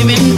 giving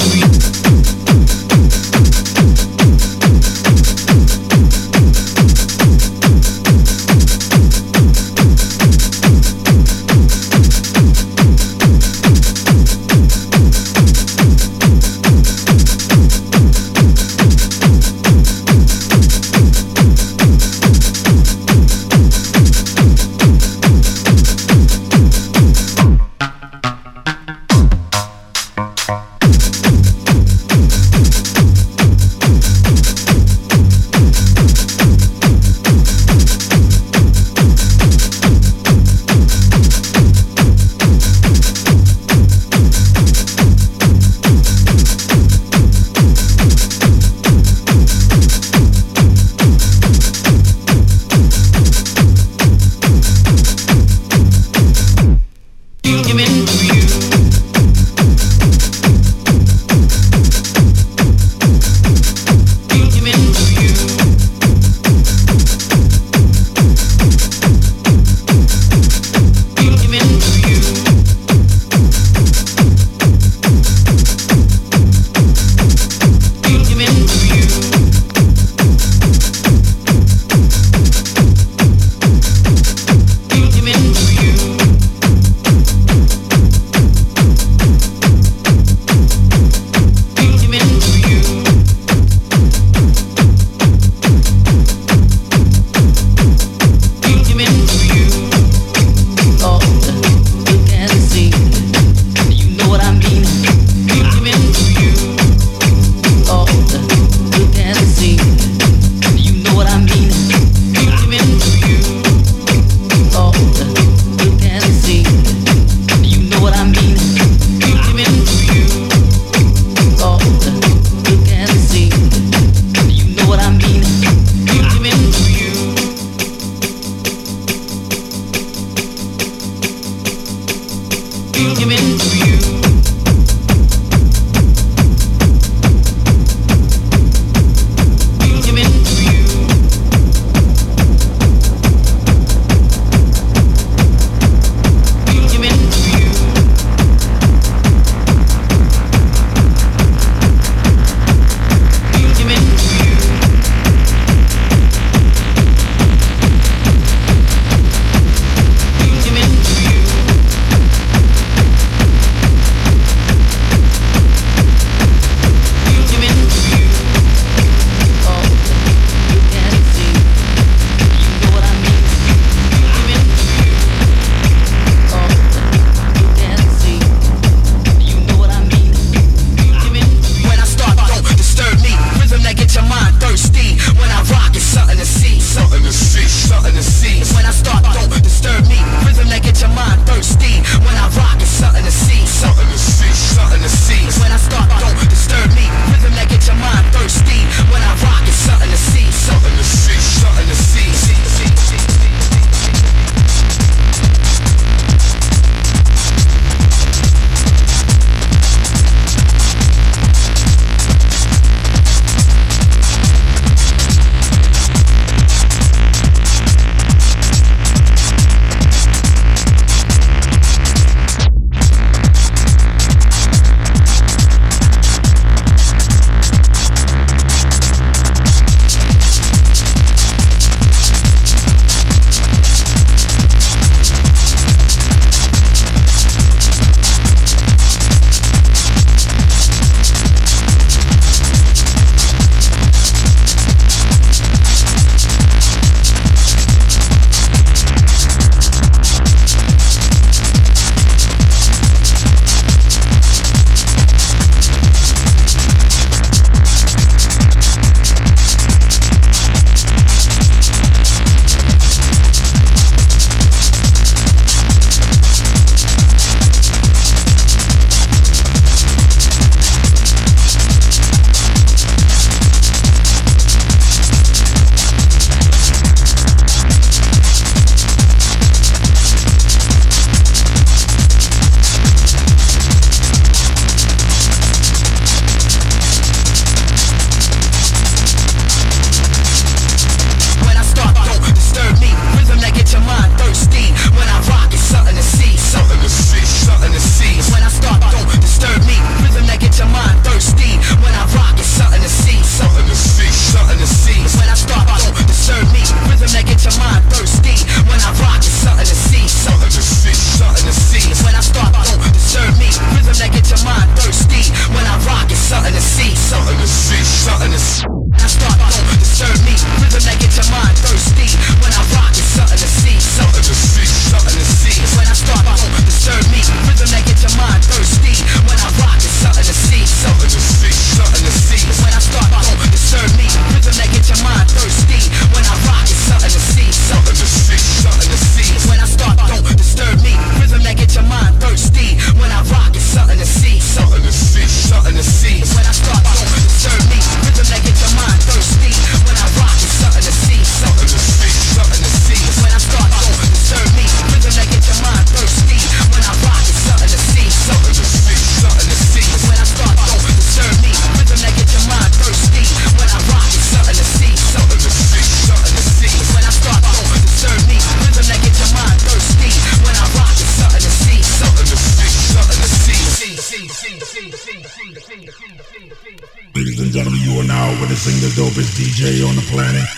dopest DJ on the planet.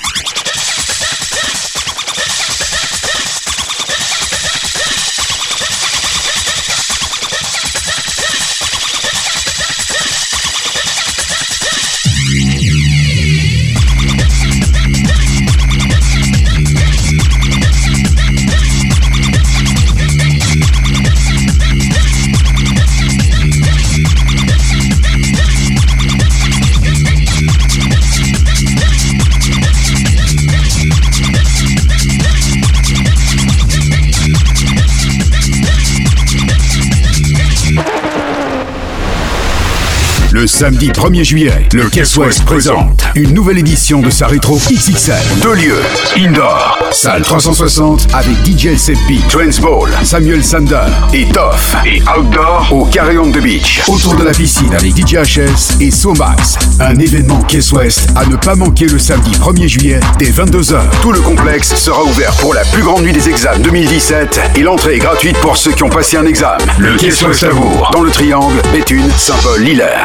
Samedi 1er juillet, le Caisse West présente une nouvelle édition de sa rétro XXL. Deux lieux, Indoor, salle 360 avec DJ Seppi, Ball, Samuel Sander et Toff. Et Outdoor au Carré on the Beach, autour de la piscine avec DJ HS et Somax. Un événement Caisse West à ne pas manquer le samedi 1er juillet dès 22h. Tout le complexe sera ouvert pour la plus grande nuit des examens 2017 et l'entrée est gratuite pour ceux qui ont passé un examen. Le Caisse West Amour, dans le Triangle, Béthune, Saint-Paul, Lillers.